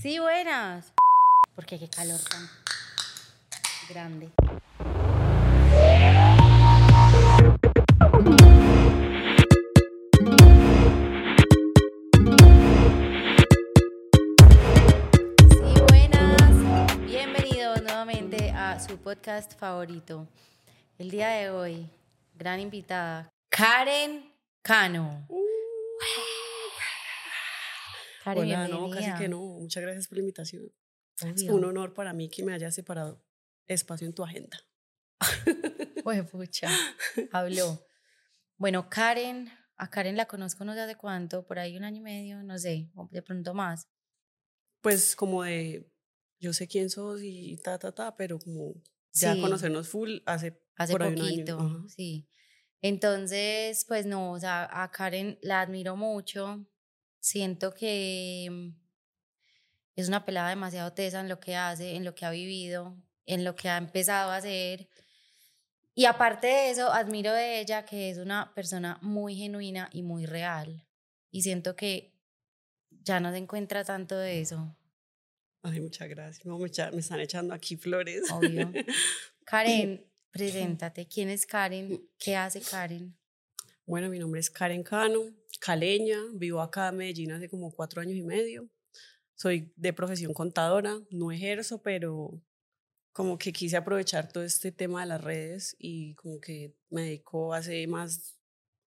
Sí, buenas. Porque qué calor tan grande. Sí, buenas. Bienvenidos nuevamente a su podcast favorito. El día de hoy, gran invitada, Karen Cano. Karen, Hola, no, casi que no. Muchas gracias por la invitación. Es un honor para mí que me hayas separado espacio en tu agenda. Pues pucha, habló. Bueno, Karen, a Karen la conozco no sé hace cuánto, por ahí un año y medio, no sé, o de pronto más. Pues como de, yo sé quién sos y ta, ta, ta, pero como ya Sí. conocernos full hace, Hace por ahí un año. poquito, sí. Entonces, pues no, o sea, a Karen la admiro mucho. Siento que mm, es una pelada demasiado tesa en lo que hace, en lo que ha vivido, en lo que ha empezado a hacer. Y aparte de eso, admiro de ella que es una persona muy genuina y muy real. Y siento que ya no se encuentra tanto de eso, Ay, muchas gracias. No, mucha- me están echando aquí flores. obvio. Karen, preséntate. ¿Quién es Karen? ¿Qué hace Karen? Bueno, mi nombre es Karen Cano, caleña, vivo acá en Medellín hace como cuatro años y medio. Soy de profesión contadora, no ejerzo, pero como que quise aprovechar todo este tema de las redes y como que me dedico hace más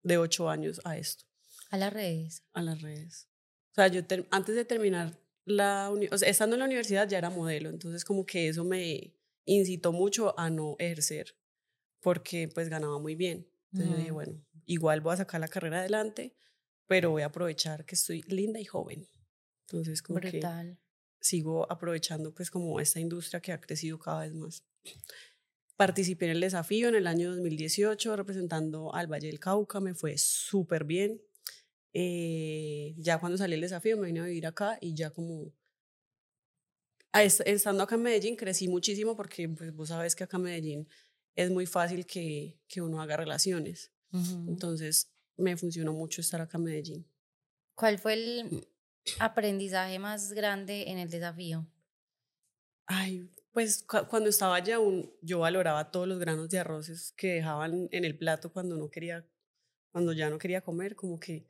de ocho años a esto, A las redes. a las redes. O sea, yo antes de terminar la o sea, estando en la universidad ya era modelo, entonces como que eso me incitó mucho a no ejercer, porque pues ganaba muy bien. Entonces yo dije, Ujú. bueno, igual voy a sacar la carrera adelante, pero voy a aprovechar que estoy linda y joven. Entonces como que Brutal. sigo aprovechando pues como esta industria que ha crecido cada vez más. Participé en el desafío en el año 2018 representando al Valle del Cauca, me fue súper bien. Eh, ya cuando salí el desafío me vine a vivir acá y ya como estando acá en Medellín crecí muchísimo porque pues vos sabes que acá en Medellín es muy fácil que, que uno haga relaciones. Ujú. Entonces me funcionó mucho estar acá en Medellín. ¿Cuál fue el aprendizaje más grande en el desafío? Ay, pues cu- cuando estaba allá aún yo valoraba todos los granos de arroces que dejaban en el plato cuando no quería, cuando ya no quería comer, como que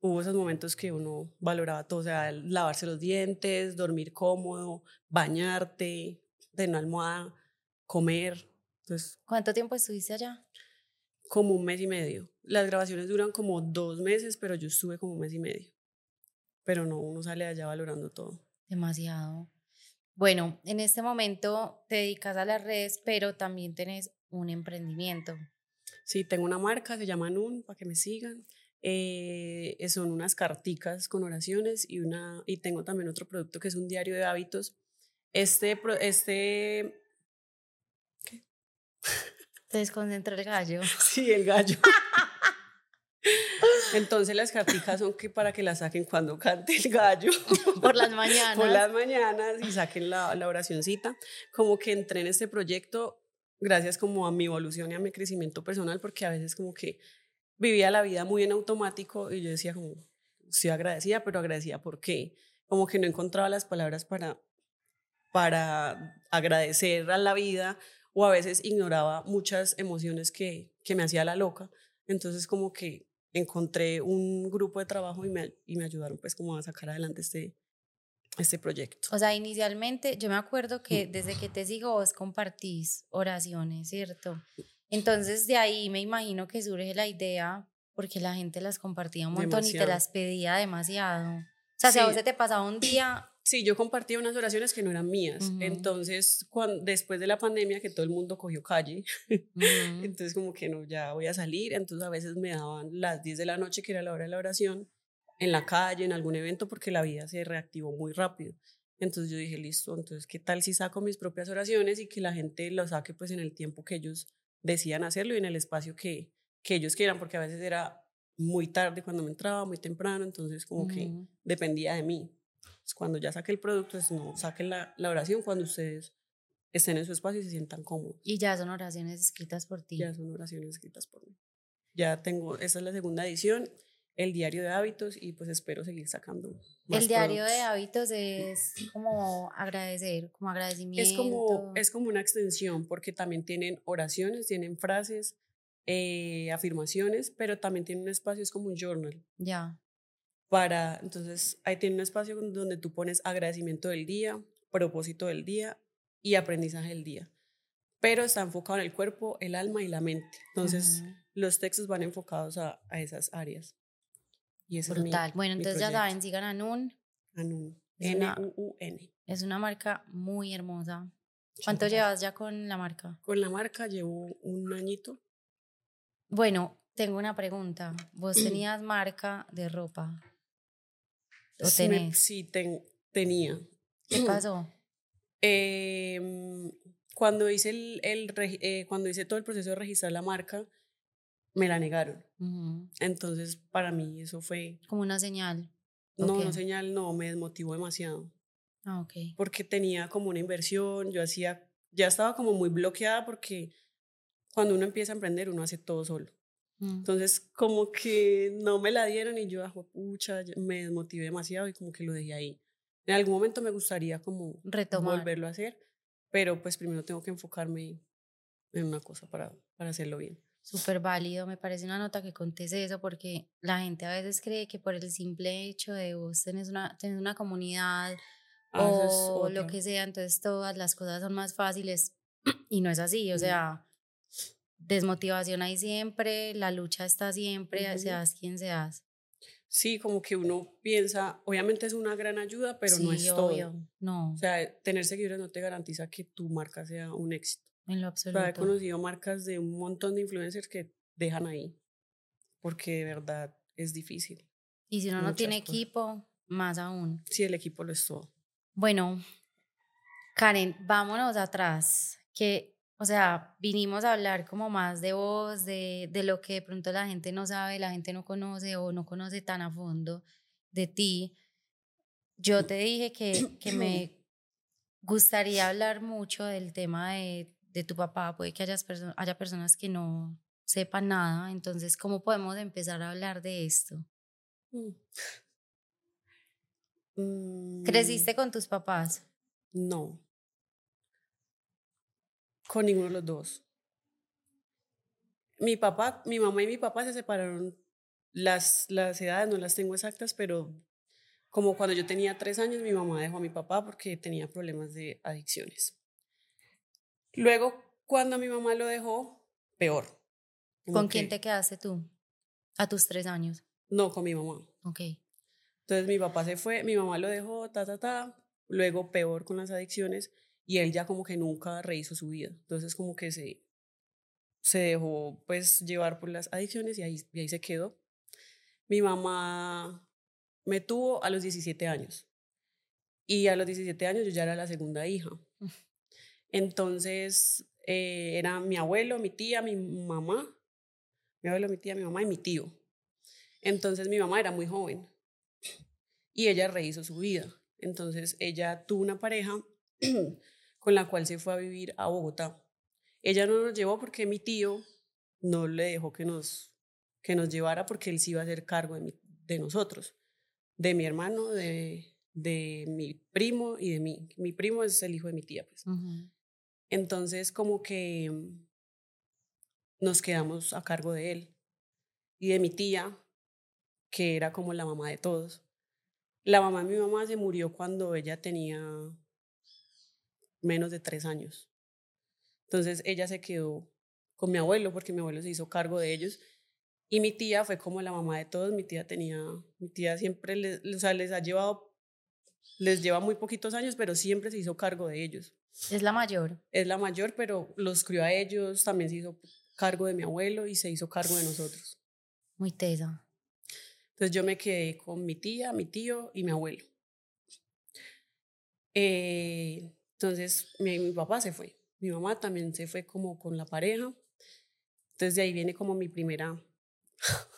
hubo esos momentos que uno valoraba todo, o sea, lavarse los dientes, dormir cómodo, bañarte, tener una almohada, comer. Entonces, ¿Cuánto tiempo estuviste allá? como un mes y medio. Las grabaciones duran como dos meses, pero yo estuve como un mes y medio. Pero no, uno sale de allá valorando todo. Demasiado. Bueno, en este momento te dedicas a las redes, pero también tenés un emprendimiento. Sí, tengo una marca, se llama Nun, para que me sigan. Eh, eh, son unas carticas con oraciones y, una, y tengo también otro producto que es un diario de hábitos. Este, este, Te desconcentró el gallo. sí, el gallo. Entonces las carticas son que para que las saquen cuando cante el gallo. Por las mañanas. por las mañanas y saquen la, la oracioncita. Como que entré en este proyecto gracias como a mi evolución y a mi crecimiento personal, porque a veces como que vivía la vida muy en automático y yo decía como, estoy agradecida, pero agradecida ¿por qué? Como que no encontraba las palabras para, para agradecer a la vida o a veces ignoraba muchas emociones que, que me hacía la loca. Entonces como que encontré un grupo de trabajo y me, y me ayudaron pues como a sacar adelante este, este proyecto. O sea, inicialmente yo me acuerdo que desde que te sigo vos compartís oraciones, ¿cierto? Entonces de ahí me imagino que surge la idea porque la gente las compartía un montón y te Demasiado. las pedía demasiado. O sea, si a Sí. vos se te pasaba un día, Sí, yo compartía unas oraciones que no eran mías. Entonces, cuando, después de la pandemia, que todo el mundo cogió calle, entonces como que no, ya voy a salir. Entonces a veces me daban las 10 de la noche, que era la hora de la oración, en la calle, en algún evento, porque la vida se reactivó muy rápido. Entonces yo dije, listo, entonces, ¿qué tal si saco mis propias oraciones y que la gente lo saque pues en el tiempo que ellos decían hacerlo y en el espacio que, que ellos quieran? Porque a veces era muy tarde cuando me entraba, muy temprano, entonces como que ujú. dependía de mí. Pues, cuando ya saque el producto, pues no, saquen la, la oración cuando ustedes estén en su espacio y se sientan cómodos. Y ya son oraciones escritas por ti. Ya son oraciones escritas por mí. Ya tengo, esta es la segunda edición el diario de hábitos y pues espero seguir sacando. Más el diario de productos. hábitos es como agradecer, como agradecimiento. Es como, es como una extensión porque también tienen oraciones, tienen frases, eh, afirmaciones, pero también tienen un espacio, es como un journal. Ya. Para, entonces, ahí tiene un espacio donde tú pones agradecimiento del día, propósito del día y aprendizaje del día. Pero está enfocado en el cuerpo, el alma y la mente. Entonces, los textos van enfocados a, a esas áreas. Y ese Brutal. es mi, bueno, entonces ya saben, sigan a Nun. Anun. N-U-U-N. Es una marca muy hermosa. ¿Cuánto llevas ya con la marca? Con la marca llevo un añito. Bueno, tengo una pregunta. ¿Vos tenías marca de ropa? ¿O Sí, me- sí, ten- tenía. ¿Qué pasó? Em, cuando, hice el, eh, cuando hice todo el proceso de registrar la marca, me la negaron. Entonces, para mí eso fue, Como una señal. no, Ok. no señal, no, me desmotivó demasiado. Ah, ok. Porque tenía como una inversión, yo hacía, ya estaba como muy bloqueada porque cuando uno empieza a emprender, uno hace todo solo. Mm. Entonces, como que no me la dieron y yo, ah, pucha, me desmotivé demasiado y como que lo dejé ahí. En algún momento me gustaría como Retomar. volverlo a hacer, pero pues primero tengo que enfocarme en una cosa para, para hacerlo bien. Súper válido, me parece una nota que contes eso porque la gente a veces cree que por el simple hecho de vos tenés una, tenés una comunidad Ah, esa es o lo que sea, entonces todas las cosas son más fáciles y no es así, o sea, desmotivación hay siempre, la lucha está siempre, Ujú. seas quien seas. Sí, como que uno piensa, obviamente es una gran ayuda, pero no Sí, es obvio, todo. No, O sea, tener seguidores no te garantiza que tu marca sea un éxito. en lo O sea, he absoluto. conocido marcas de un montón de influencers que dejan ahí, porque de verdad es difícil. Y si uno no tiene cosas. equipo, más aún. Sí, el equipo lo es todo. Bueno, Karen, vámonos atrás, que, o sea, vinimos a hablar como más de vos, de, de lo que de pronto la gente no sabe, la gente no conoce o no conoce tan a fondo de ti. Yo te dije que, que me gustaría hablar mucho del tema de, de tu papá, puede que hayas perso- haya personas que no sepan nada, entonces, ¿cómo podemos empezar a hablar de esto? Mm, ¿Creciste con tus papás? No. Con ninguno de los dos. Mi papá, mi mamá y mi papá se separaron. Las, las edades no las tengo exactas, pero como cuando yo tenía tres años, mi mamá dejó a mi papá porque tenía problemas de adicciones. Luego, cuando mi mamá lo dejó, peor. Como ¿Con quién que- te quedaste tú? A tus tres años. No, con mi mamá. Ok. Entonces mi papá se fue, mi mamá lo dejó, ta, ta, ta. Luego peor con las adicciones y él ya como que nunca rehizo su vida. Entonces como que se, se dejó pues llevar por las adicciones y ahí, y ahí se quedó. Mi mamá me tuvo a los 17 años y a los 17 años yo ya era la segunda hija. Mm. Entonces eh, era mi abuelo, mi tía, mi mamá, mi abuelo, mi tía, mi mamá y mi tío. Entonces mi mamá era muy joven y ella rehizo su vida. Entonces ella tuvo una pareja con la cual se fue a vivir a Bogotá. Ella no nos llevó porque mi tío no le dejó que nos, que nos llevara porque él sí iba a hacer cargo de, mi- de nosotros, de mi hermano, de, de mi primo y de mí. Mi primo es el hijo de mi tía. Pues. Entonces como que mm, nos quedamos a cargo de él y de mi tía, que era como la mamá de todos. La mamá de mi mamá se murió cuando ella tenía menos de tres años. Entonces ella se quedó con mi abuelo porque mi abuelo se hizo cargo de ellos. Y mi tía fue como la mamá de todos. Mi tía tenía, mi tía siempre les, o sea, les ha llevado, les lleva muy poquitos años, pero siempre se hizo cargo de ellos Es la mayor. es la mayor, pero los crió a ellos, también se hizo cargo de mi abuelo y se hizo cargo de nosotros. Muy tesa. Entonces yo me quedé con mi tía, mi tío y mi abuelo. Eh, entonces mi, mi papá se fue, mi mamá también se fue como con la pareja. Entonces de ahí viene como mi primera...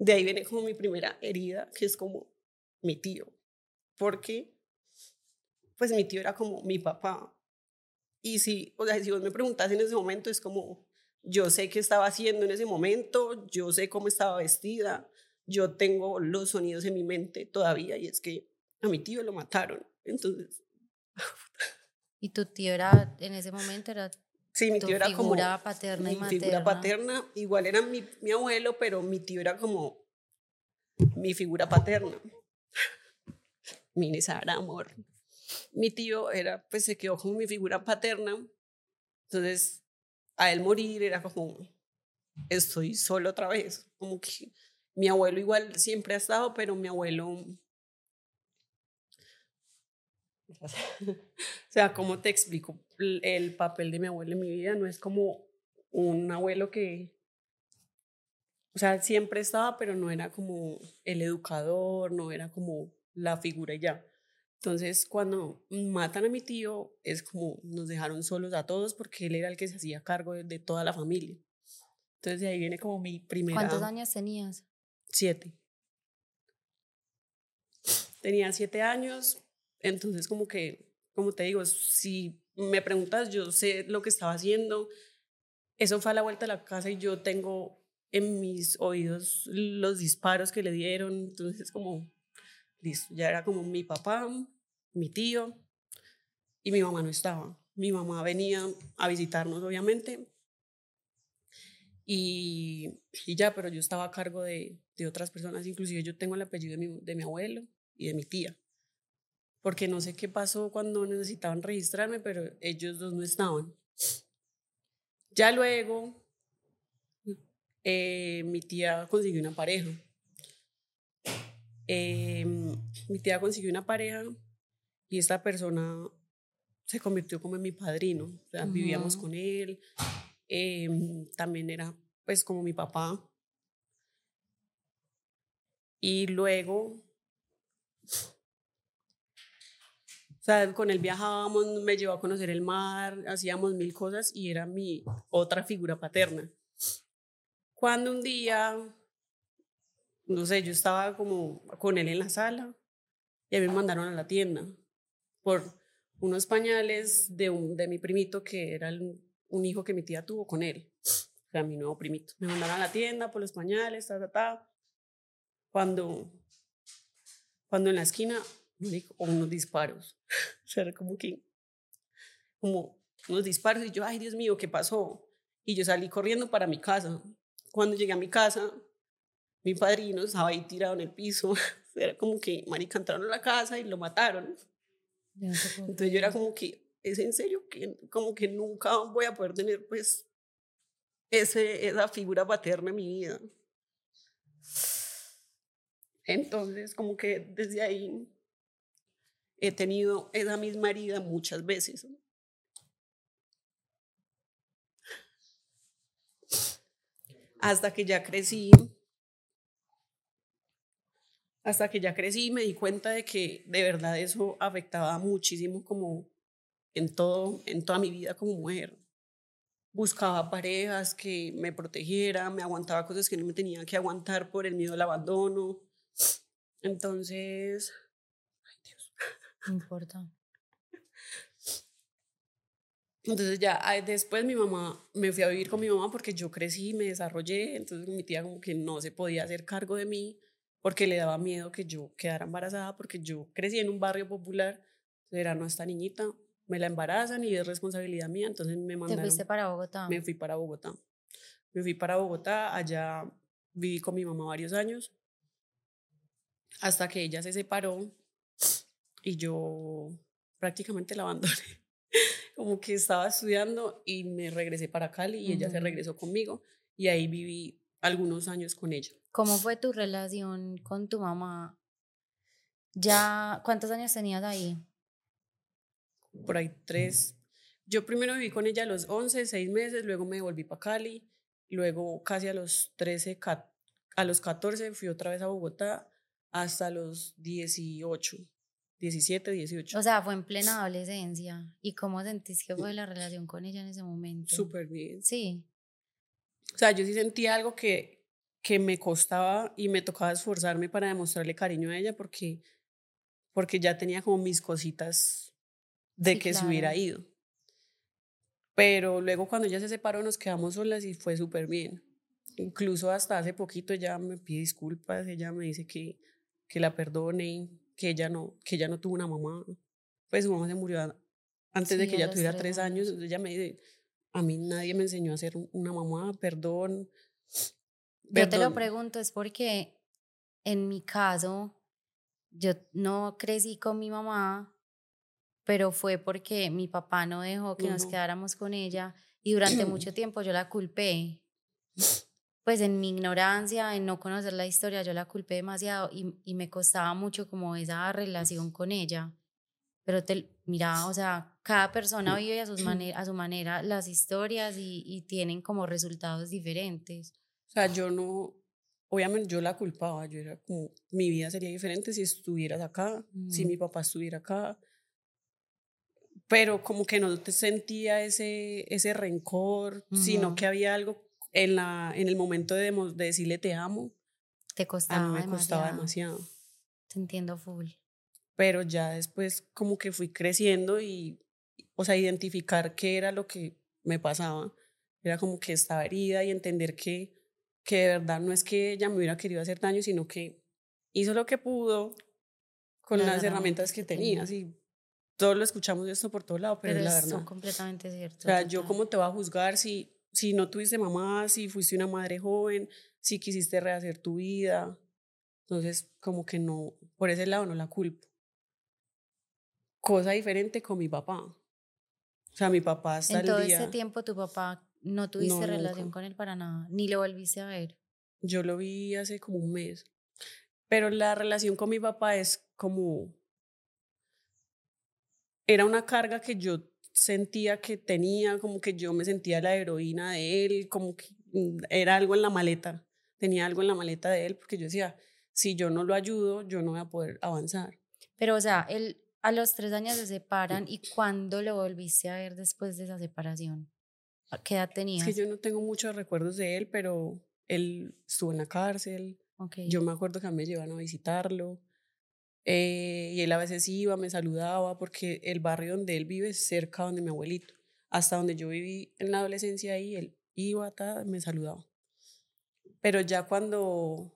De ahí viene como mi primera herida, que es como mi tío. Porque pues mi tío era como mi papá. Y si, o sea, si vos me preguntás en ese momento, es como, yo sé qué estaba haciendo en ese momento, yo sé cómo estaba vestida, yo tengo los sonidos en mi mente todavía y es que a mi tío lo mataron. Entonces... ¿Y tu tío era, en ese momento, era Sí, mi tío era como paterna mi y materna. figura paterna, igual era mi, mi abuelo, pero mi tío era como mi figura paterna. Sara, amor. Mi tío era, pues se quedó como mi figura paterna. Entonces, a él morir era como, estoy solo otra vez. Como que mi abuelo igual siempre ha estado, pero mi abuelo o sea, ¿cómo te explico? El papel de mi abuelo en mi vida no es como un abuelo que, o sea, siempre estaba, pero no era como el educador, no era como la figura ya. Entonces, cuando matan a mi tío, es como nos dejaron solos a todos porque él era el que se hacía cargo de, toda la familia. Entonces, de ahí viene como mi primera... ¿Cuántos años tenías? Siete. Tenía siete años, entonces, como que, como te digo, si me preguntas, yo sé lo que estaba haciendo. Eso fue a la vuelta de la casa y yo tengo en mis oídos los disparos que le dieron. Entonces, como, listo, ya era como mi papá, mi tío y mi mamá no estaba. Mi mamá venía a visitarnos, obviamente. Y, ya, pero yo estaba a cargo de, de, otras personas, inclusive yo tengo el apellido de mi, de mi abuelo y de mi tía porque no sé qué pasó cuando necesitaban registrarme, pero ellos dos no estaban. Ya luego, eh, mi tía consiguió una pareja. Eh, mi tía consiguió una pareja y esta persona se convirtió como en mi padrino. O sea, vivíamos con él. Eh, también era pues como mi papá. Y luego con él viajábamos, me llevó a conocer el mar, hacíamos mil cosas y era mi otra figura paterna. Cuando un día, no sé, yo estaba como con él en la sala y a mí me mandaron a la tienda por unos pañales de, un, de mi primito que era un hijo que mi tía tuvo con él, o sea, mi nuevo primito. Me mandaron a la tienda por los pañales, ta, ta, ta. Cuando, cuando en la esquina o unos disparos. O sea, como que, como unos disparos y yo, ay Dios mío, ¿qué pasó? Y yo salí corriendo para mi casa. Cuando llegué a mi casa, mi padrino estaba ahí tirado en el piso. Era como que, marica, entraron a la casa y lo mataron. Entonces yo era como que, es en serio que como que nunca voy a poder tener pues ese, esa figura paterna en mi vida. Entonces como que desde ahí he tenido esa misma herida muchas veces. Hasta que ya crecí, hasta que ya crecí me di cuenta de que de verdad eso afectaba muchísimo como en todo, en toda mi vida como mujer. Buscaba parejas que me protegieran, me aguantaba cosas que no me tenía que aguantar por el miedo al abandono. Entonces, no importa. Entonces ya después mi mamá, me fui a vivir con mi mamá porque yo crecí, me desarrollé, entonces mi tía como que no se podía hacer cargo de mí porque le daba miedo que yo quedara embarazada porque yo crecí en un barrio popular, era no esta niñita, me la embarazan y es responsabilidad mía, entonces me mandaron. ¿Te fuiste para Bogotá? Me fui para Bogotá. Me fui para Bogotá, allá viví con mi mamá varios años, hasta que ella se separó y yo prácticamente la abandoné. Como que estaba estudiando y me regresé para Cali y ella se regresó conmigo y ahí viví algunos años con ella. ¿Cómo fue tu relación con tu mamá? Ya, ¿cuántos años tenías ahí? Por ahí tres. Yo primero viví con ella a los 11, seis meses, luego me volví para Cali, luego casi a los 13, a los 14 fui otra vez a Bogotá hasta los 18. 17, 18. O sea, fue en plena adolescencia. ¿Y cómo sentís que fue la relación con ella en ese momento? Súper bien. Sí. O sea, yo sí sentía algo que, que me costaba y me tocaba esforzarme para demostrarle cariño a ella porque, porque ya tenía como mis cositas de que se hubiera ido. Pero luego cuando ella se separó nos quedamos solas y fue súper bien. Incluso hasta hace poquito ella me pide disculpas, ella me dice que, que la perdone, que ella, no, que ella no tuvo una mamá. Pues su mamá se murió antes de que ella tuviera tres años. Ella me dice, a mí nadie me enseñó a ser una mamá, perdón. Yo te lo pregunto, es porque en mi caso, yo no crecí con mi mamá, pero fue porque mi papá no dejó que nos quedáramos con ella y durante mucho tiempo yo la culpé. Pues en mi ignorancia, en no conocer la historia, yo la culpé demasiado y, y me costaba mucho como esa relación con ella. Pero te, mira, o sea, cada persona vive a, sus a su manera las historias y, y tienen como resultados diferentes. O sea, yo no, obviamente yo la culpaba, yo era como, mi vida sería diferente si estuvieras acá, si mi papá estuviera acá, pero como que no te sentía ese, ese rencor, sino que había algo en, la, en el momento de, de decirle te amo. Te costaba. A mí me costaba demasiado. Te entiendo full. Pero ya después como que fui creciendo y, o sea, identificar qué era lo que me pasaba. Era como que estaba herida y entender que que de verdad no es que ella me hubiera querido hacer daño, sino que hizo lo que pudo con las herramientas que tenía. Y todos lo escuchamos esto por todos lados, pero, es la verdad. completamente cierto. O sea, yo cómo te voy a juzgar si, si no tuviste mamá, si fuiste una madre joven, si quisiste rehacer tu vida. Entonces, como que no, por ese lado no la culpo. Cosa diferente con mi papá. O sea, mi papá hasta en todo ese tiempo tu papá no tuviste relación con él para nada, ni lo volviste a ver. Yo lo vi hace como un mes. Pero la relación con mi papá es como... Era una carga que yo sentía que tenía, como que yo me sentía la heroína de él, como que mm, era algo en la maleta, tenía algo en la maleta de él, porque yo decía, si yo no lo ayudo, yo no voy a poder avanzar. Pero, o sea, él a los tres años se separan y ¿cuándo lo volviste a ver después de esa separación? ¿Qué edad tenía? Es que yo no tengo muchos recuerdos de él, pero él estuvo en la cárcel. Yo me acuerdo que a mí me llevaban a visitarlo. Eh, y él a veces iba, me saludaba, porque el barrio donde él vive es cerca donde mi abuelito. Hasta donde yo viví en la adolescencia ahí, él iba, me saludaba. Pero ya cuando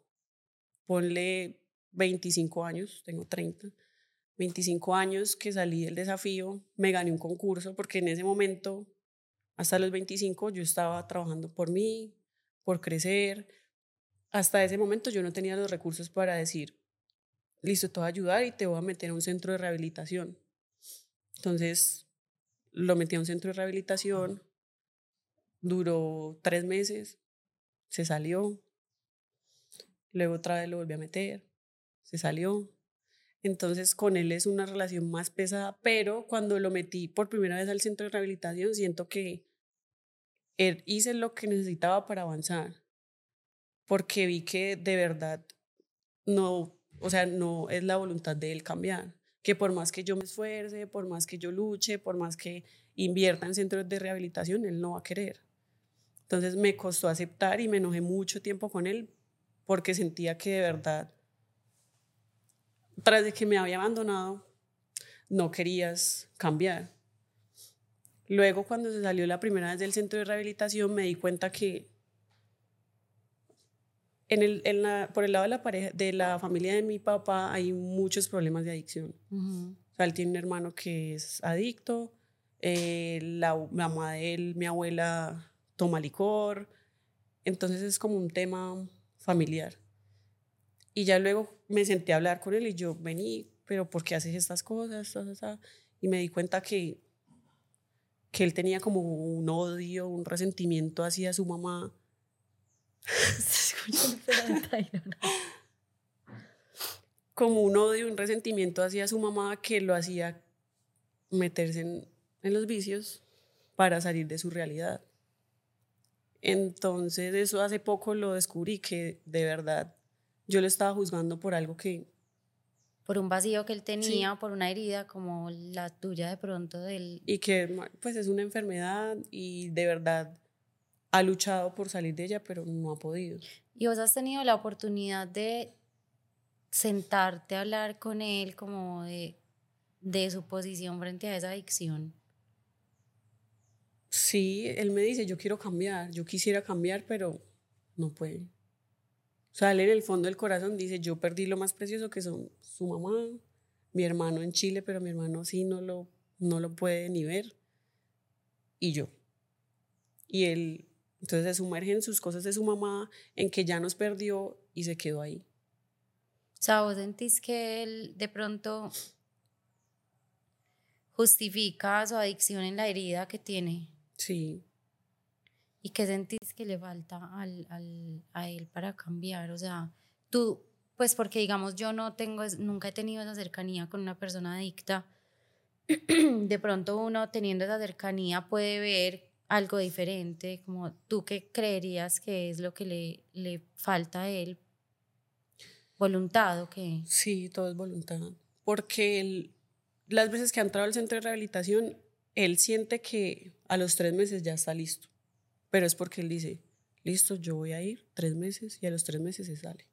ponle 25 años, tengo 30, 25 años que salí del desafío, me gané un concurso porque en ese momento hasta los 25 yo estaba trabajando por mí, por crecer. Hasta ese momento yo no tenía los recursos para decir, listo, te voy a ayudar y te voy a meter a un centro de rehabilitación. Entonces lo metí a un centro de rehabilitación, duró tres meses, se salió, luego otra vez lo volví a meter, se salió. Entonces con él es una relación más pesada, pero cuando lo metí por primera vez al centro de rehabilitación, siento que er, hice lo que necesitaba para avanzar, porque vi que de verdad no, o sea, no es la voluntad de él cambiar, que por más que yo me esfuerce, por más que yo luche, por más que invierta en centros de rehabilitación, él no va a querer. Entonces me costó aceptar y me enojé mucho tiempo con él porque sentía que de verdad tras de que me había abandonado, no querías cambiar. Luego, cuando se salió la primera vez del centro de rehabilitación, me di cuenta que en el, en la, por el lado de la, pareja, de la familia de mi papá hay muchos problemas de adicción. O sea, él tiene un hermano que es adicto, eh, la, la mamá de él, mi abuela, toma licor. Entonces es como un tema familiar. Y ya luego me senté a hablar con él y yo, vení, pero ¿por qué haces estas cosas? Y me di cuenta que, que él tenía como un odio, un resentimiento hacia su mamá. como un odio, un resentimiento hacia su mamá que lo hacía meterse en, en los vicios para salir de su realidad. Entonces, eso hace poco lo descubrí que de verdad yo lo estaba juzgando por algo que... Por un vacío que él tenía, por una herida como la tuya de pronto del... Y que pues es una enfermedad y de verdad ha luchado por salir de ella, pero no ha podido. ¿Y vos has tenido la oportunidad de sentarte a hablar con él como de, de su posición frente a esa adicción? Sí, él me dice, yo quiero cambiar, yo quisiera cambiar, pero no puede. O sea, él en el fondo del corazón dice, yo perdí lo más precioso que son su mamá, mi hermano en Chile, pero mi hermano sí no lo, no lo puede ni ver, y yo. Y él, entonces se sumerge en sus cosas de su mamá, en que ya nos perdió y se quedó ahí. O sea, vos sentís que él de pronto justifica su adicción en la herida que tiene. Sí. ¿Y qué sentís que le falta al, al, a él para cambiar? O sea, tú, pues porque digamos, yo no tengo, nunca he tenido esa cercanía con una persona adicta. De pronto uno teniendo esa cercanía puede ver algo diferente, como tú qué creerías que es lo que le, le falta a él. ¿Voluntad o qué? Sí, todo es voluntad. Porque él, las veces que ha entrado al centro de rehabilitación, él siente que a los tres meses ya está listo. Pero es porque él dice, listo, yo voy a ir tres meses y a los tres meses se sale.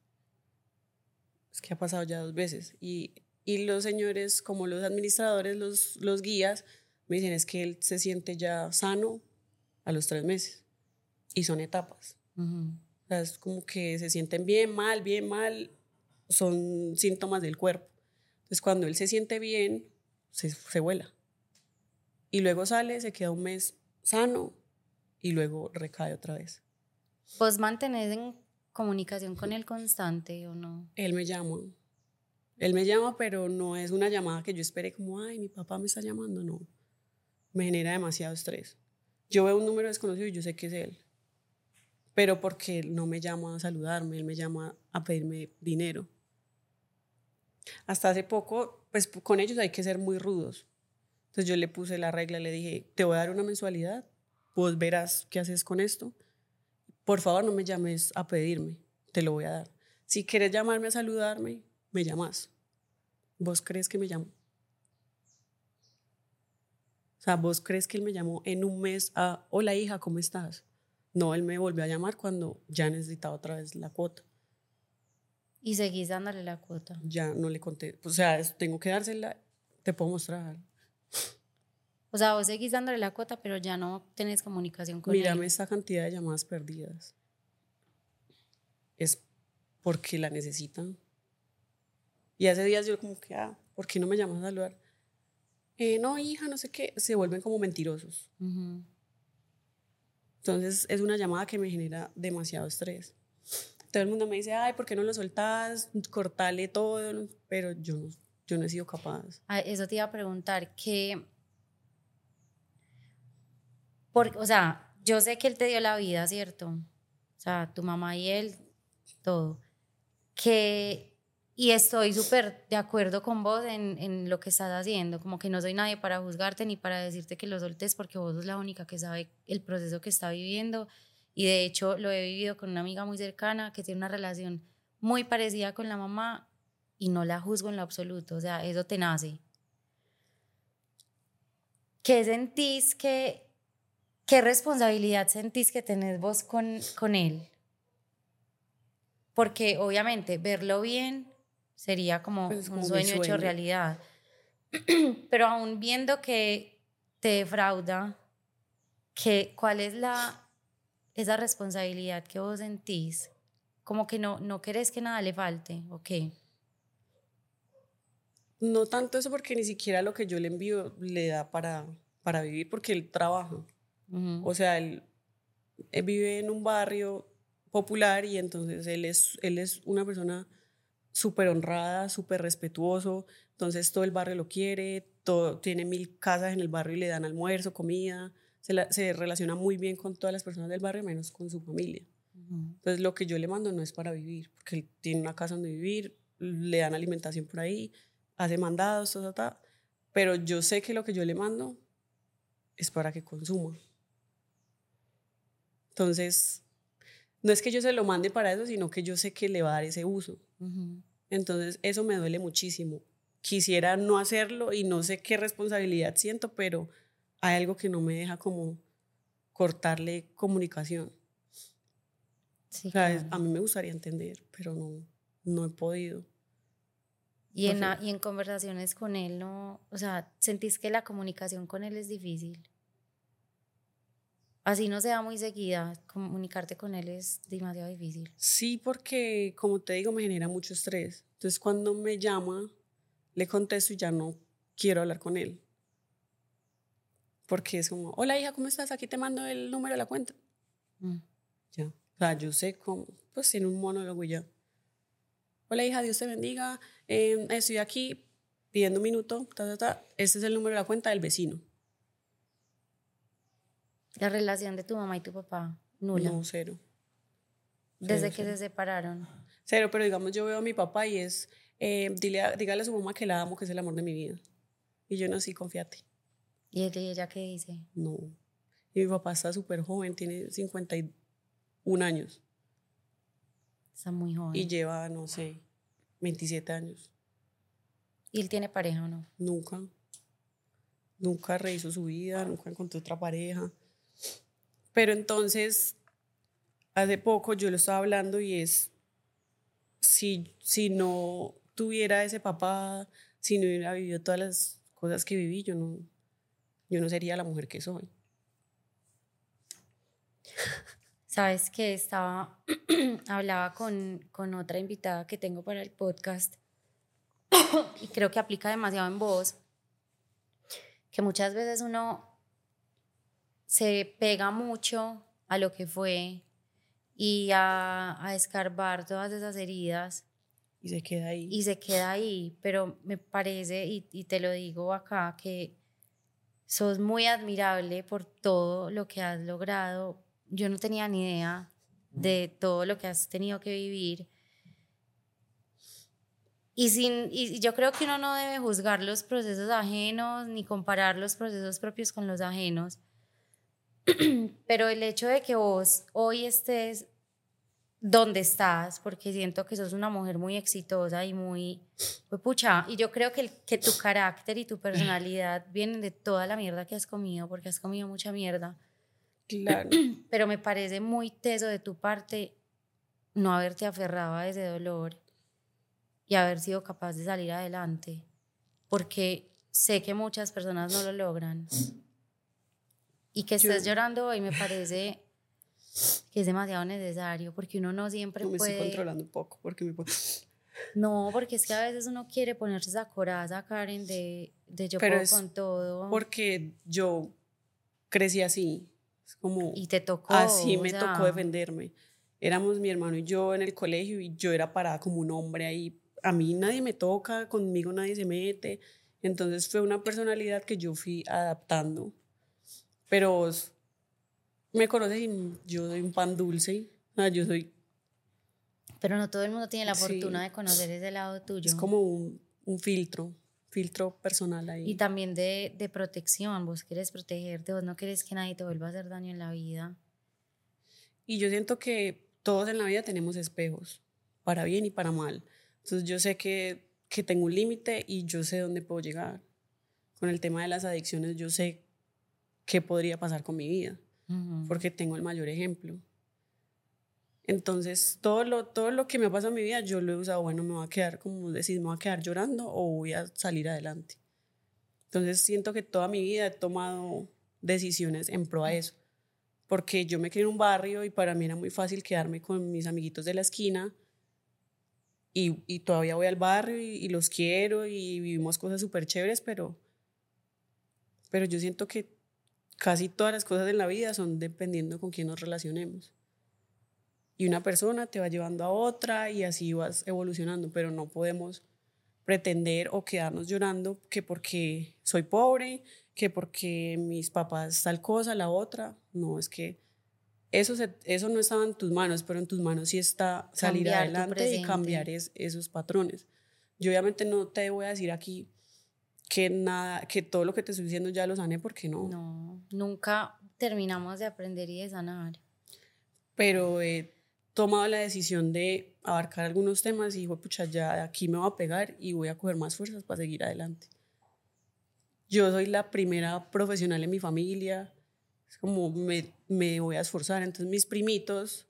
Es que ha pasado ya dos veces. Y, y los señores, como los administradores, los, los guías, me dicen es que él se siente ya sano a los tres meses. Y son etapas. o sea, es como que se sienten bien, mal, bien, mal. Son síntomas del cuerpo. Entonces, cuando él se siente bien, se, se vuela. Y luego sale, se queda un mes sano y luego recae otra vez. ¿Vos mantenés en comunicación con él constante o no? Él me llama. Él me llama, pero no es una llamada que yo espere como, ay, mi papá me está llamando, no. Me genera demasiado estrés. Yo veo un número desconocido y yo sé que es él. Pero porque él no me llama a saludarme, él me llama a pedirme dinero. Hasta hace poco, pues con ellos hay que ser muy rudos. Entonces yo le puse la regla, le dije, te voy a dar una mensualidad, vos verás qué haces con esto. Por favor, no me llames a pedirme, te lo voy a dar. Si quieres llamarme a saludarme, me llamas. ¿Vos crees que me llamo? O sea, ¿vos crees que él me llamó en un mes a, hola hija, ¿cómo estás? No, él me volvió a llamar cuando ya necesitaba otra vez la cuota. ¿Y seguís dándole la cuota? Ya no le conté. O sea, tengo que dársela, te puedo mostrar. O sea, vos seguís dándole la cuota, pero ya no tenés comunicación con Mírame esta cantidad de llamadas perdidas. Es porque la necesitan. Y hace días yo como que, ah, ¿por qué no me llamas a saludar? Eh, no, hija, no sé qué. Se vuelven como mentirosos. Entonces es una llamada que me genera demasiado estrés. Todo el mundo me dice, ay, ¿por qué no lo soltás? Cortale todo. Pero yo yo no he sido capaz. Ah, eso te iba a preguntar, que... Porque, o sea, yo sé que él te dio la vida, ¿cierto? O sea, tu mamá y él, todo. Que y estoy súper de acuerdo con vos en, en, lo que estás haciendo, como que no soy nadie para juzgarte ni para decirte que lo soltes porque vos sos la única que sabe el proceso que está viviendo y de hecho lo he vivido con una amiga muy cercana que tiene una relación muy parecida con la mamá y no la juzgo en lo absoluto, o sea, eso te nace. ¿Qué sentís que, qué responsabilidad sentís que tenés vos con, con él? Porque obviamente verlo bien sería como, pues, un sueño, hecho realidad. Pero aún viendo que te defrauda, que, ¿cuál es la, esa responsabilidad que vos sentís? Como que no, no querés que nada le falte, ¿o qué? No tanto eso porque ni siquiera lo que yo le envío le da para, para vivir porque él trabaja. O sea, él, él, vive en un barrio popular y entonces él es, él es una persona súper honrada, súper respetuoso, entonces todo el barrio lo quiere, todo, tiene mil casas en el barrio y le dan almuerzo, comida, se, se relaciona muy bien con todas las personas del barrio, menos con su familia. Entonces lo que yo le mando no es para vivir, porque él tiene una casa donde vivir, le dan alimentación por ahí, hace mandados, todo, todo, pero yo sé que lo que yo le mando es para que consuma. Entonces, no es que yo se lo mande para eso, sino que yo sé que le va a dar ese uso. Entonces, eso me duele muchísimo. Quisiera no hacerlo y no sé qué responsabilidad siento, pero hay algo que no me deja como cortarle comunicación. A mí me gustaría entender, pero no, no he podido. Y en, y en conversaciones con él, no, o sea, ¿sentís que la comunicación con él es difícil? Así no sea muy seguida, comunicarte con él es demasiado difícil. Sí, porque como te digo, me genera mucho estrés. Entonces cuando me llama, le contesto y ya no quiero hablar con él. Porque es como, hola hija, ¿cómo estás? Aquí te mando el número de la cuenta. Mm. Ya. O sea, yo sé cómo, pues tiene un monólogo y ya. Hola hija, Dios te bendiga. Eh, estoy aquí pidiendo un minuto. Ta, ta, ta. Este es el número de la cuenta del vecino. La relación de tu mamá y tu papá, nula. No, cero. Desde cero, que se separaron. Cero, pero digamos, yo veo a mi papá y es, eh, dile a- dígale a su mamá que la amo, que es el amor de mi vida. Y yo no así, confíate. ¿Y ella- y ella qué dice? No. Y mi papá está súper joven, tiene 51 años. Está muy joven. Y lleva, no sé, 27 años. ¿Y él tiene pareja o no? Nunca. Nunca rehizo su vida, nunca encontró otra pareja. Pero entonces, hace poco yo lo estaba hablando y es, si, si no tuviera ese papá, si no hubiera vivido todas las cosas que viví, yo no, yo no sería la mujer que soy. Sabes que estaba, hablaba con, con otra invitada que tengo para el podcast y creo que aplica demasiado en vos, que muchas veces uno se pega mucho a lo que fue y a, a escarbar todas esas heridas Y se queda ahí. y se queda ahí, pero me parece, y, y te lo digo acá, que sos muy admirable por todo lo que has logrado. Yo no tenía ni idea de todo lo que has tenido que vivir. Y, sin, y yo creo que uno no debe juzgar los procesos ajenos ni comparar los procesos propios con los ajenos. Pero el hecho de que vos hoy estés donde estás, porque siento que sos una mujer muy exitosa y muy, pues, pucha, y yo creo que, el- que tu carácter y tu personalidad vienen de toda la mierda que has comido, porque has comido mucha mierda, Claro. pero me parece muy teso de tu parte no haberte aferrado a ese dolor y haber sido capaz de salir adelante, porque sé que muchas personas no lo logran. Y que estés Yo- llorando hoy me parece que es demasiado necesario, porque uno no siempre No me puede... estoy controlando un poco porque me No, porque es que a veces uno quiere ponerse esa coraza, Karen, de, de yo Pero puedo es con todo. porque yo crecí así. Es como y te tocó. así me sea, tocó defenderme. Éramos mi hermano y yo en el colegio y yo era parada como un hombre ahí. A mí nadie me toca, conmigo nadie se mete. Entonces fue una personalidad que yo fui adaptando. Pero vos me conoces y yo soy un pan dulce. Sea, yo soy, Pero no todo el mundo tiene la Sí. fortuna de conocer ese lado tuyo. es como un, un filtro, filtro personal ahí. Y también de, de protección. Vos quieres protegerte, vos no quieres que nadie te vuelva a hacer daño en la vida. Y yo siento que todos en la vida tenemos espejos, para bien y para mal. Entonces yo sé que, que tengo un límite y yo sé dónde puedo llegar. Con el tema de las adicciones yo sé qué podría pasar con mi vida, Ujú. porque tengo el mayor ejemplo. Entonces todo lo, todo lo que me pasa en mi vida yo lo he usado, bueno, me voy a quedar, como decís, me voy a quedar llorando o voy a salir adelante. Entonces siento que toda mi vida he tomado decisiones en pro a eso porque yo me crié en un barrio y para mí era muy fácil quedarme con mis amiguitos de la esquina y, y todavía voy al barrio y, y los quiero y vivimos cosas súper chéveres, pero, pero yo siento que casi todas las cosas en la vida son dependiendo con quién nos relacionemos. Y una persona te va llevando a otra y así vas evolucionando, pero no podemos pretender o quedarnos llorando que porque soy pobre, que porque mis papás tal cosa, la otra. No, es que eso, se- eso no estaba en tus manos, pero en tus manos sí está salir Cambiar adelante y cambiar es- esos patrones. Yo obviamente no te voy a decir aquí que nada, que todo lo que te estoy diciendo ya lo sané porque no. No, nunca terminamos de aprender y de sanar. Pero he tomado la decisión de abarcar algunos temas y digo, pucha, ya de aquí me voy a pegar y voy a coger más fuerzas para seguir adelante. Yo soy la primera profesional en mi familia, es como me, me voy a esforzar. Entonces mis primitos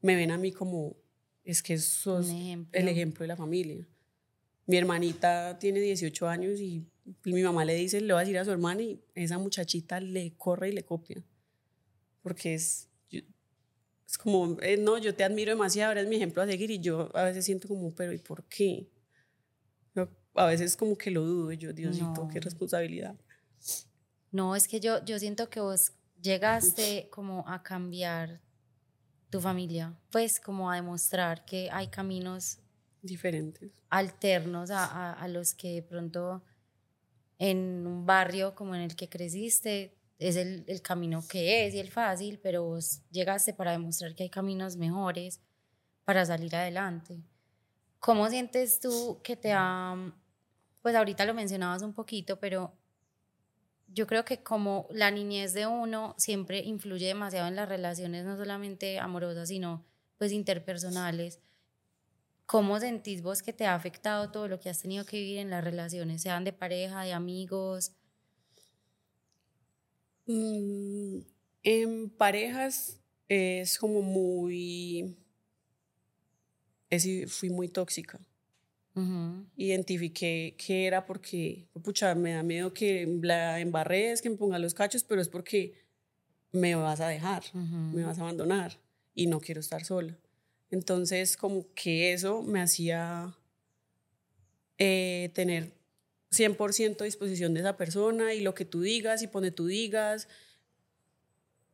me ven a mí como, es que sos ejemplo. el ejemplo de la familia. Mi hermanita tiene 18 años y mi mamá le dice, le va a decir a su hermana y esa muchachita le corre y le copia. porque es, es como, eh, no, yo te admiro demasiado, eres mi ejemplo a seguir y yo a veces siento como, pero ¿y por qué? a veces como que lo dudo yo, Diosito, qué responsabilidad. No, es que yo, yo siento que vos llegaste como a cambiar tu familia, pues como a demostrar que hay caminos diferentes, alternos a, a, los que de pronto en un barrio como en el que creciste es el, el, camino que es y el fácil, pero vos llegaste para demostrar que hay caminos mejores para salir adelante. ¿Cómo sientes tú que te ha, pues ahorita lo mencionabas un poquito, pero yo creo que como la niñez de uno siempre influye demasiado en las relaciones, no solamente amorosas, sino pues interpersonales. ¿Cómo sentís vos que te ha afectado todo lo que has tenido que vivir en las relaciones, sean de pareja, de amigos? Mm, en parejas es como muy... Es, fui muy tóxica. Identifiqué que era porque, pucha, me da miedo que la embarres, que me ponga los cachos, pero es porque me vas a dejar, me vas a abandonar y no quiero estar sola. Entonces, como que eso me hacía eh, tener 100% disposición de esa persona y lo que tú digas y pone tú digas,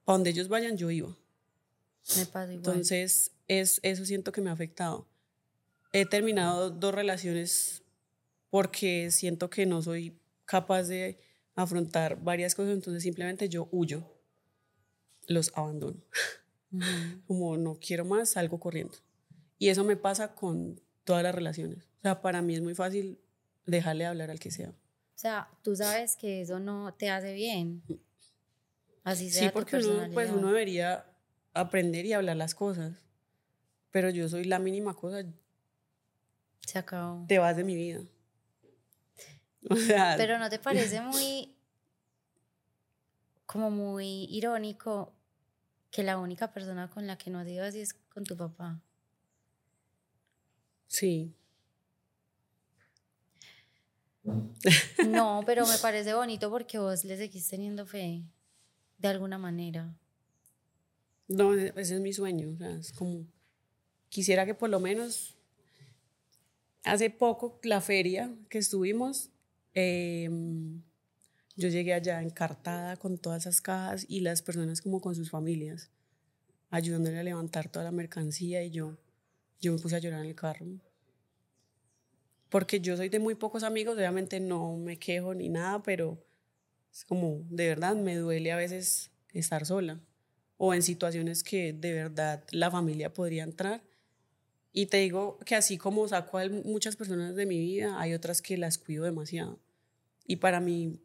para donde ellos vayan, yo iba. Me pasa igual. Entonces, es, eso siento que me ha afectado he terminado dos relaciones porque siento que no soy capaz de afrontar varias cosas, entonces simplemente yo huyo, los abandono. Como no quiero más, salgo corriendo. Y eso me pasa con todas las relaciones. O sea, para mí es muy fácil dejarle hablar al que sea. O sea, tú sabes que eso no te hace bien. Así sea sí, porque uno, pues uno debería aprender y hablar las cosas. Pero yo soy la mínima cosa, se acabó. Te vas de mi vida. Pero ¿no te parece muy, como muy irónico que la única persona con la que no has ido así es con tu papá? Sí. No, pero me parece bonito porque vos le seguís teniendo fe, de alguna manera. No, ese es mi sueño. es como, quisiera que por lo menos Hace poco, la feria que estuvimos, em, yo llegué allá encartada con todas esas cajas y las personas como con sus familias, ayudándole a levantar toda la mercancía y yo, yo me puse a llorar en el carro. Porque yo soy de muy pocos amigos, obviamente no me quejo ni nada, pero es como, de verdad, me duele a veces estar sola o en situaciones que de verdad la familia podría entrar y te digo que así como saco a muchas personas de mi vida, hay otras que las cuido demasiado. Y para mí,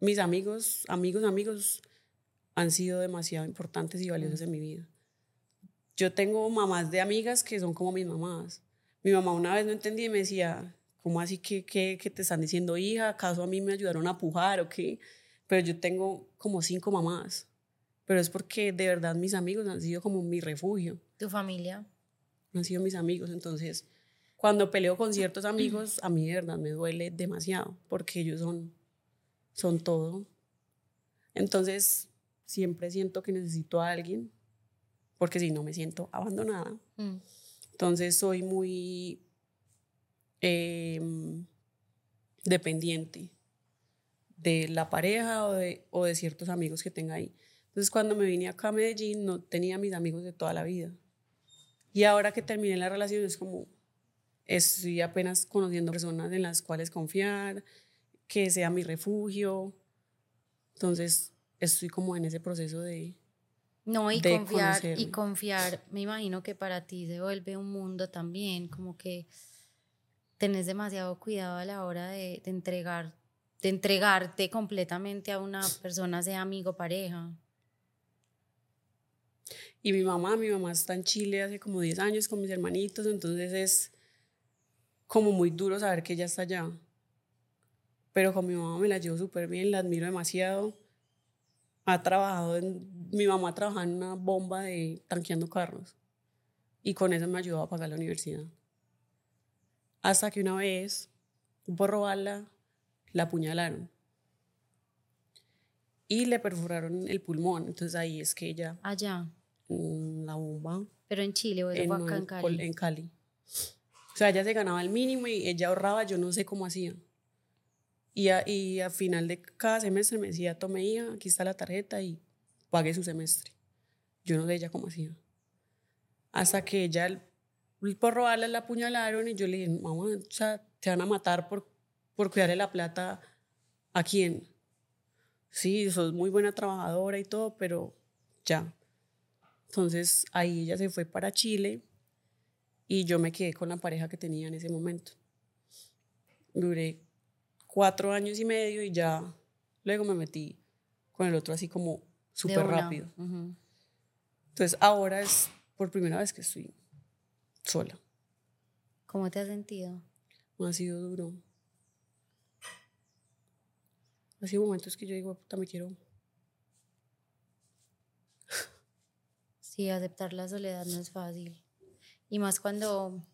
mis amigos, amigos, amigos han sido demasiado importantes y valiosos en mi vida. Yo tengo mamás de amigas que son como mis mamás. Mi mamá una vez no entendía y me decía, ¿cómo así que, que, que te están diciendo hija? ¿Acaso a mí me ayudaron a pujar o qué? Pero yo tengo como cinco mamás. Pero es porque de verdad mis amigos han sido como mi refugio. ¿Tu familia? han sido mis amigos. Entonces, cuando peleo con ciertos amigos, a mí de verdad me duele demasiado porque ellos son, son todo. Entonces, siempre siento que necesito a alguien porque si no me siento abandonada. Mm. Entonces, soy muy em, dependiente de la pareja o de, o de ciertos amigos que tenga ahí. Entonces, cuando me vine acá a Medellín, no tenía mis amigos de toda la vida. Y ahora que terminé la relación es como, estoy apenas conociendo personas en las cuales confiar, que sea mi refugio. Entonces, estoy como en ese proceso de... No, y confiar, y confiar, me imagino que para ti se vuelve un mundo también, como que tenés demasiado cuidado a la hora de, de entregar, de entregarte completamente a una persona, sea amigo, pareja. Y mi mamá, mi mamá está en Chile hace como 10 años con mis hermanitos, entonces es como muy duro saber que ella está allá. Pero con mi mamá me la llevo súper bien, la admiro demasiado. Ha trabajado en, mi mamá trabajaba en una bomba de tanqueando carros y con eso me ayudó a pagar la universidad. Hasta que una vez, por robarla, la apuñalaron. y le perforaron el pulmón. Entonces ahí es que ella, Allá. en la bomba, Pero en Chile o en, acá en Cali. en Cali. O sea, ella se ganaba el mínimo y ella ahorraba, yo no sé cómo hacía. Y a, final de cada semestre me decía, tome hija, aquí está la tarjeta y pague su semestre. Yo no sé ella cómo hacía. Hasta que ella, por robarle, la apuñalaron y yo le dije, mamá, o sea, te van a matar por, por cuidarle la plata a quién. Sí, sos muy buena trabajadora y todo, pero ya. Entonces ahí ella se fue para Chile y yo me quedé con la pareja que tenía en ese momento. Duré cuatro años y medio y ya luego me metí con el otro así como súper rápido. Entonces ahora es por primera vez que estoy sola. ¿Cómo te has sentido? No ha sido duro. Ha sido momentos que yo digo, puta, me quiero. Sí, aceptar la soledad no es fácil. Y más cuando,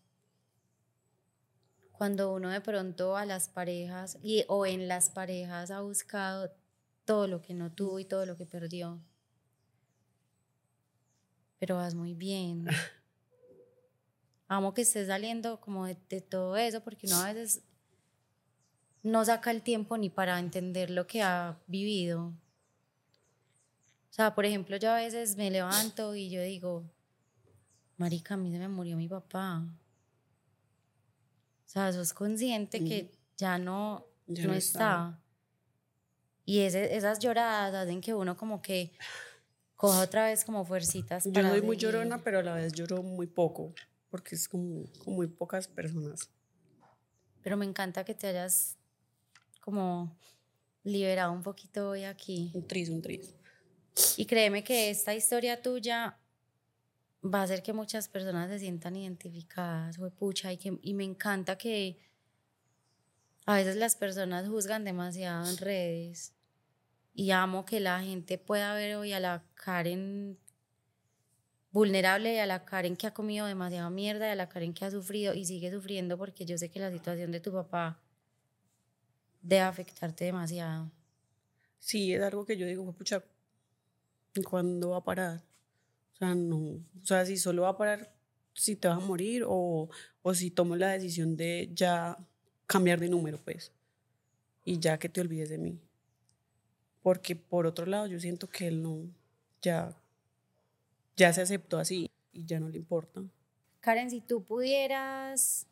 cuando uno de pronto a las parejas y, o en las parejas ha buscado todo lo que no tuvo y todo lo que perdió. Pero vas muy bien. Amo que estés saliendo como de, de todo eso porque uno a veces no saca el tiempo ni para entender lo que ha vivido. O sea, por ejemplo, yo a veces me levanto y yo digo, marica, a mí se me murió mi papá. O sea, sos consciente que ya no, Ya no está. está. Y ese- esas lloradas hacen que uno como que coja otra vez como fuercitas Yo para soy muy llorona, pero a la vez lloro muy poco, porque es como con muy pocas personas. Pero me encanta que te hayas como liberado un poquito hoy aquí. Un tris, un tris. Y créeme que esta historia tuya va a hacer que muchas personas se sientan identificadas, pucha, y, que, y me encanta que a veces las personas juzgan demasiado en redes. Y amo que la gente pueda ver hoy a la Karen vulnerable a la Karen que ha comido demasiada mierda y a la Karen que ha sufrido y sigue sufriendo porque yo sé que la situación de tu papá debe afectarte demasiado. Sí, es algo que yo digo, pucha, ¿cuándo va a parar? O sea, no. O sea, si solo va a parar si te vas a morir o, o si tomo la decisión de ya cambiar de número, pues. Y ya que te olvides de mí. Porque por otro lado, yo siento que él no, ya, ya se aceptó así y ya no le importa. Karen, si tú pudieras,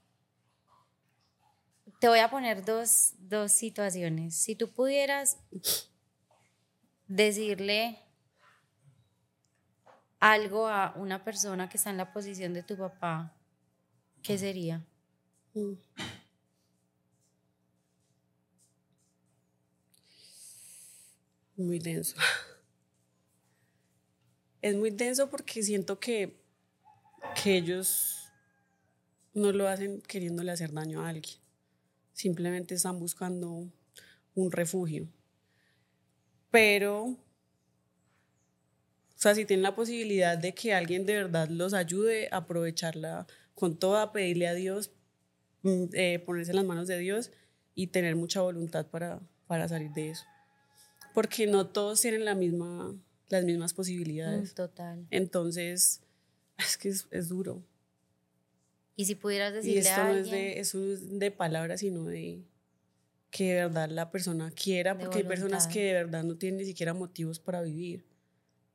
te voy a poner dos, dos situaciones. Si tú pudieras decirle algo a una persona que está en la posición de tu papá, ¿qué sería? Mm. Muy denso. Es muy denso porque siento que, que ellos no lo hacen queriéndole hacer daño a alguien. Simplemente están buscando un refugio. Pero, sea, si tienen la posibilidad de que alguien de verdad los ayude a aprovecharla con toda, pedirle a Dios, mm, eh, ponerse en las manos de Dios y tener mucha voluntad para, para salir de eso. Porque no todos tienen la misma, las mismas posibilidades. Mm, Total. Entonces, es que es, es duro. Y si pudieras Y decirle esto a no alguien, es de, eso no es de palabras, sino de que de verdad la persona quiera, porque hay personas que de verdad no tienen ni siquiera motivos para vivir.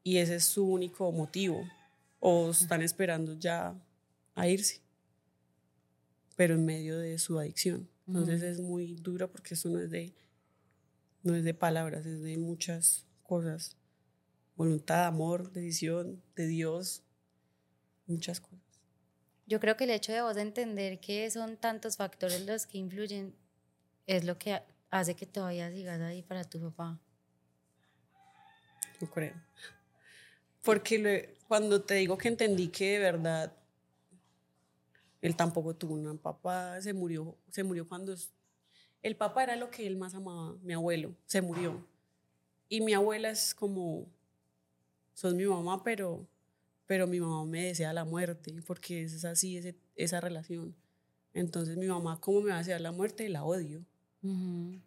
Y ese es su único motivo. O están esperando ya a irse. Pero en medio de su adicción. Entonces es muy duro porque eso no es de, no es de palabras, es de muchas cosas. Voluntad, amor, decisión de Dios, muchas cosas. yo creo que el hecho de vos entender que son tantos factores los que influyen es lo que hace que todavía sigas ahí para tu papá. Yo creo. Porque lo- cuando te digo que entendí que de verdad él tampoco tuvo una papá, se murió, se murió cuando el papá era lo que él más amaba, mi abuelo, se murió. Y mi abuela es como, sos mi mamá, pero, pero mi mamá me desea la muerte, porque es así ese- esa relación. Entonces mi mamá, ¿cómo me va a desear la muerte? La odio. Ujú,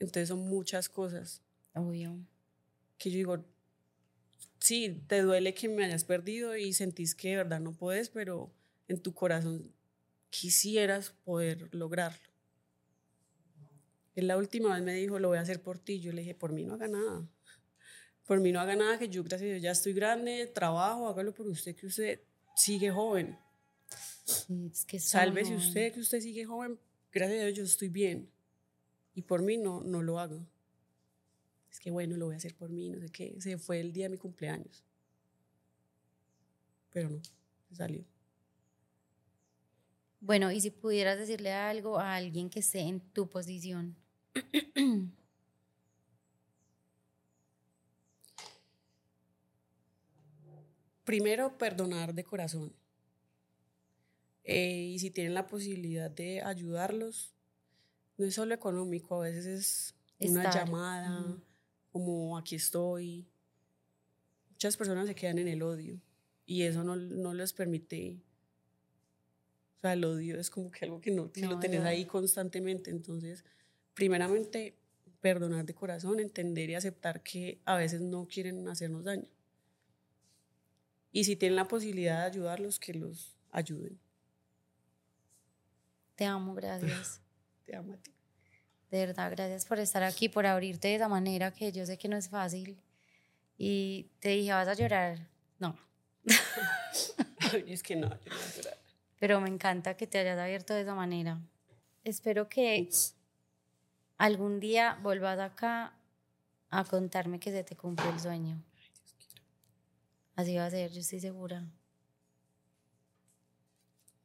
Entonces son muchas cosas Obvio. que yo digo, sí, te duele que me hayas perdido y sentís que de verdad no puedes, pero en tu corazón quisieras poder lograrlo. Él la última vez me dijo, lo voy a hacer por ti. Yo le dije, por mí no haga nada. Por mí no haga nada, que yo, gracias a Dios, ya estoy grande, trabajo, hágalo por usted, que usted sigue joven. Es que Sálvese usted, que usted sigue joven. Gracias a Dios, yo estoy bien. Y por mí no, no lo haga. Que bueno, lo voy a hacer por mí, no sé qué. Se fue el día de mi cumpleaños. Pero no, se salió. Bueno, y si pudieras decirle algo a alguien que esté en tu posición. Primero, perdonar de corazón. Eh, y si tienen la posibilidad de ayudarlos, no es solo económico, a veces es una llamada, como aquí estoy. Muchas personas se quedan en el odio y eso no, no les permite o sea, el odio es como que algo que no, lo tenés ahí constantemente. Entonces, primeramente, perdonar de corazón, entender y aceptar que a veces no quieren hacernos daño. Y si tienen la posibilidad de ayudarlos, que los ayuden. Te amo, gracias. Te amo a ti. De verdad, gracias por estar aquí, por abrirte de esa manera que yo sé que no es fácil. Y te dije, ¿vas a llorar? No. es que no, yo no voy a llorar pero me encanta que te hayas abierto de esa manera. Espero que algún día vuelvas acá a contarme que se te cumplió el sueño. Así va a ser, yo estoy segura.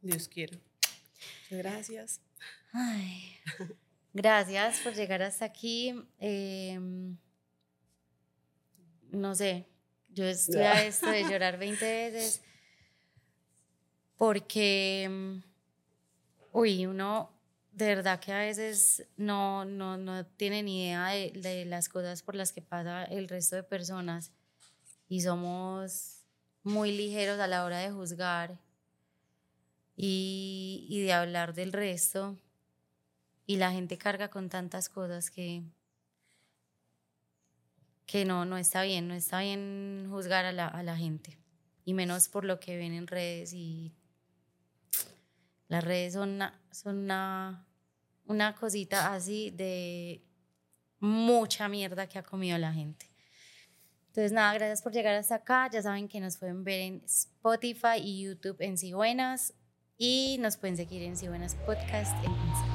Dios quiera. Gracias. gracias por llegar hasta aquí. Em, no sé, yo estoy a esto de llorar 20 veces porque, mm, uy, uno de verdad que a veces no, no, no tiene ni idea de, de, las cosas por las que pasa el resto de personas y somos muy ligeros a la hora de juzgar y, y de hablar del resto y la gente carga con tantas cosas que, que no, no está bien, no está bien juzgar a la, a la gente y menos por lo que ven en redes y las redes son una, son una, una cosita así de mucha mierda que ha comido la gente. Entonces, nada, gracias por llegar hasta acá. Ya saben que nos pueden ver en Spotify y YouTube en Si Buenas y nos pueden seguir en Si Buenas Podcast en Instagram.